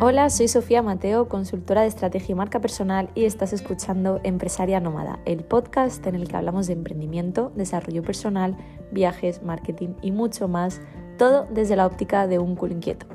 Hola, soy Sofía Mateo, consultora de estrategia y marca personal y estás escuchando Empresaria Nómada, el podcast en el que hablamos de emprendimiento, desarrollo personal, viajes, marketing y mucho más, todo desde la óptica de un culo inquieto.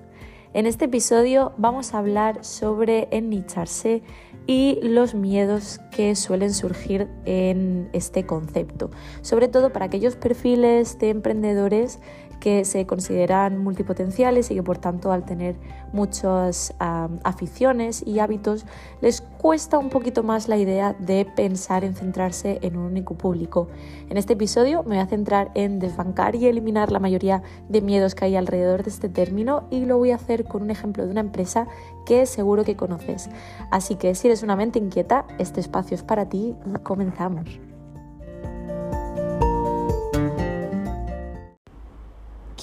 En este episodio vamos a hablar sobre ennicharse y los miedos que suelen surgir en este concepto, sobre todo para aquellos perfiles de emprendedores que se consideran multipotenciales y que por tanto al tener muchas aficiones y hábitos les cuesta un poquito más la idea de pensar en centrarse en un único público. En este episodio me voy a centrar en desbancar y eliminar la mayoría de miedos que hay alrededor de este término y lo voy a hacer con un ejemplo de una empresa que seguro que conoces. Así que si eres una mente inquieta, este espacio es para ti y comenzamos.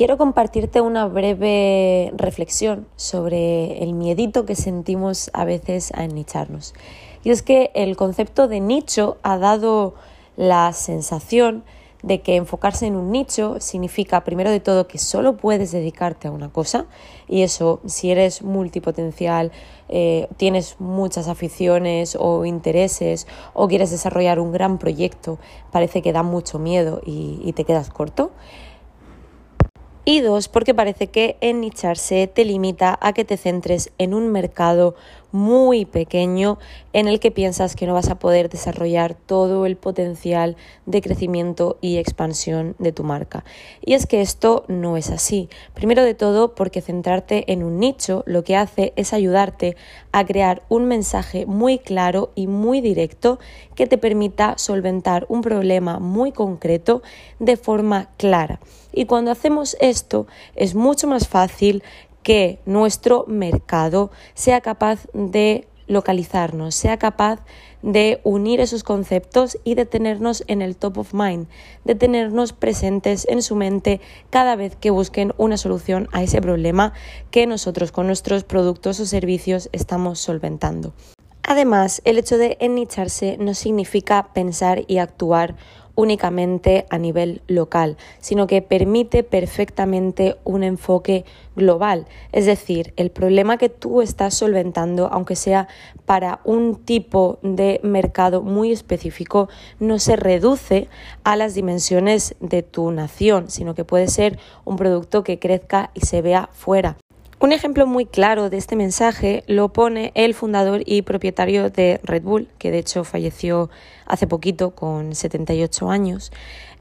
Quiero compartirte una breve reflexión sobre el miedito que sentimos a veces a ennicharnos. Y es que el concepto de nicho ha dado la sensación de que enfocarse en un nicho significa, primero de todo, que solo puedes dedicarte a una cosa y eso, si eres multipotencial, eh, tienes muchas aficiones o intereses o quieres desarrollar un gran proyecto, parece que da mucho miedo y te quedas corto. Y dos, porque parece que ennicharse te limita a que te centres en un mercado muy pequeño en el que piensas que no vas a poder desarrollar todo el potencial de crecimiento y expansión de tu marca. Y es que esto no es así. Primero de todo porque centrarte en un nicho lo que hace es ayudarte a crear un mensaje muy claro y muy directo que te permita solventar un problema muy concreto de forma clara. Y cuando hacemos esto es mucho más fácil que nuestro mercado sea capaz de localizarnos, sea capaz de unir esos conceptos y de tenernos en el top of mind, de tenernos presentes en su mente cada vez que busquen una solución a ese problema que nosotros con nuestros productos o servicios estamos solventando. Además, el hecho de ennicharse no significa pensar y actuar únicamente a nivel local, sino que permite perfectamente un enfoque global. Es decir, el problema que tú estás solventando, aunque sea para un tipo de mercado muy específico, no se reduce a las dimensiones de tu nación, sino que puede ser un producto que crezca y se vea fuera. Un ejemplo muy claro de este mensaje lo pone el fundador y propietario de Red Bull, que de hecho falleció hace poquito con 78 años.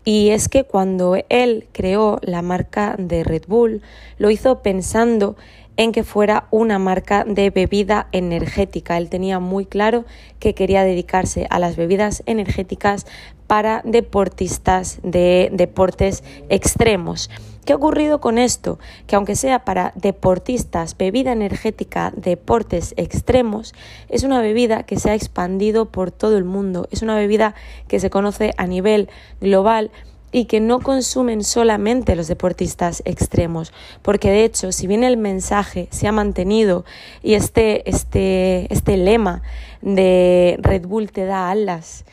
Y es que cuando él creó la marca de Red Bull, lo hizo pensando en que fuera una marca de bebida energética. Él tenía muy claro que quería dedicarse a las bebidas energéticas para deportistas de deportes extremos. ¿Qué ha ocurrido con esto? Que aunque sea para deportistas, bebida energética, deportes extremos, es una bebida que se ha expandido por todo el mundo, es una bebida que se conoce a nivel global y que no consumen solamente los deportistas extremos, porque de hecho, si bien el mensaje se ha mantenido y este, este, este lema de Red Bull te da alas,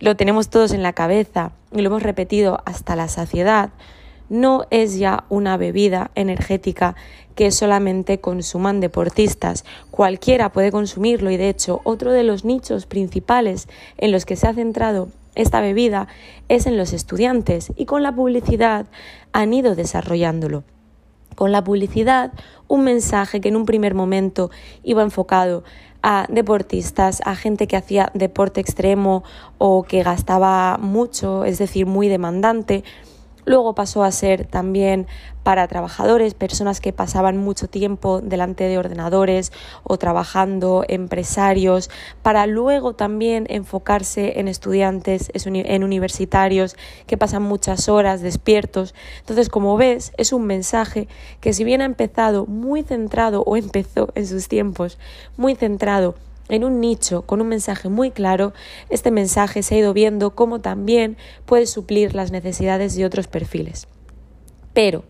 lo tenemos todos en la cabeza y lo hemos repetido hasta la saciedad, no es ya una bebida energética que solamente consuman deportistas. Cualquiera puede consumirlo y de hecho otro de los nichos principales en los que se ha centrado esta bebida es en los estudiantes y con la publicidad han ido desarrollándolo. Con la publicidad, un mensaje que en un primer momento iba enfocado a deportistas, a gente que hacía deporte extremo o que gastaba mucho, es decir, muy demandante, Luego pasó a ser también para trabajadores, personas que pasaban mucho tiempo delante de ordenadores o trabajando, empresarios, para luego también enfocarse en estudiantes, en universitarios que pasan muchas horas despiertos. Entonces, como ves, es un mensaje que si bien ha empezado muy centrado o empezó en sus tiempos muy centrado en un nicho con un mensaje muy claro, este mensaje se ha ido viendo cómo también puede suplir las necesidades de otros perfiles. Pero,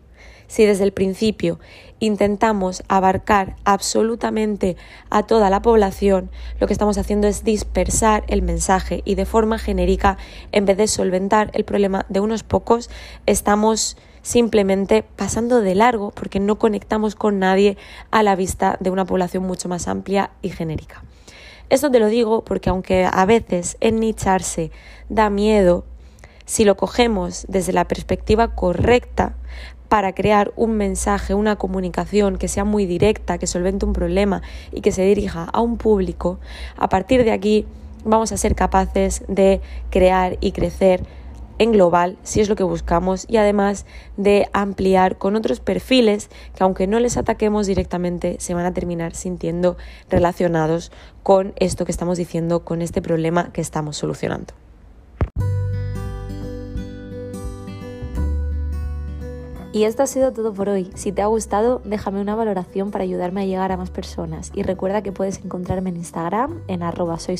si desde el principio intentamos abarcar absolutamente a toda la población, lo que estamos haciendo es dispersar el mensaje y de forma genérica, en vez de solventar el problema de unos pocos, estamos simplemente pasando de largo porque no conectamos con nadie a la vista de una población mucho más amplia y genérica. Esto te lo digo porque aunque a veces ennicharse da miedo, si lo cogemos desde la perspectiva correcta, para crear un mensaje, una comunicación que sea muy directa, que solvente un problema y que se dirija a un público, a partir de aquí vamos a ser capaces de crear y crecer en global, si es lo que buscamos, y además de ampliar con otros perfiles que aunque no les ataquemos directamente, se van a terminar sintiendo relacionados con esto que estamos diciendo, con este problema que estamos solucionando. Y esto ha sido todo por hoy. Si te ha gustado, déjame una valoración para ayudarme a llegar a más personas. Y recuerda que puedes encontrarme en Instagram, en arroba soy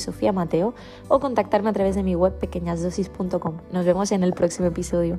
o contactarme a través de mi web pequeñasdosis.com. Nos vemos en el próximo episodio.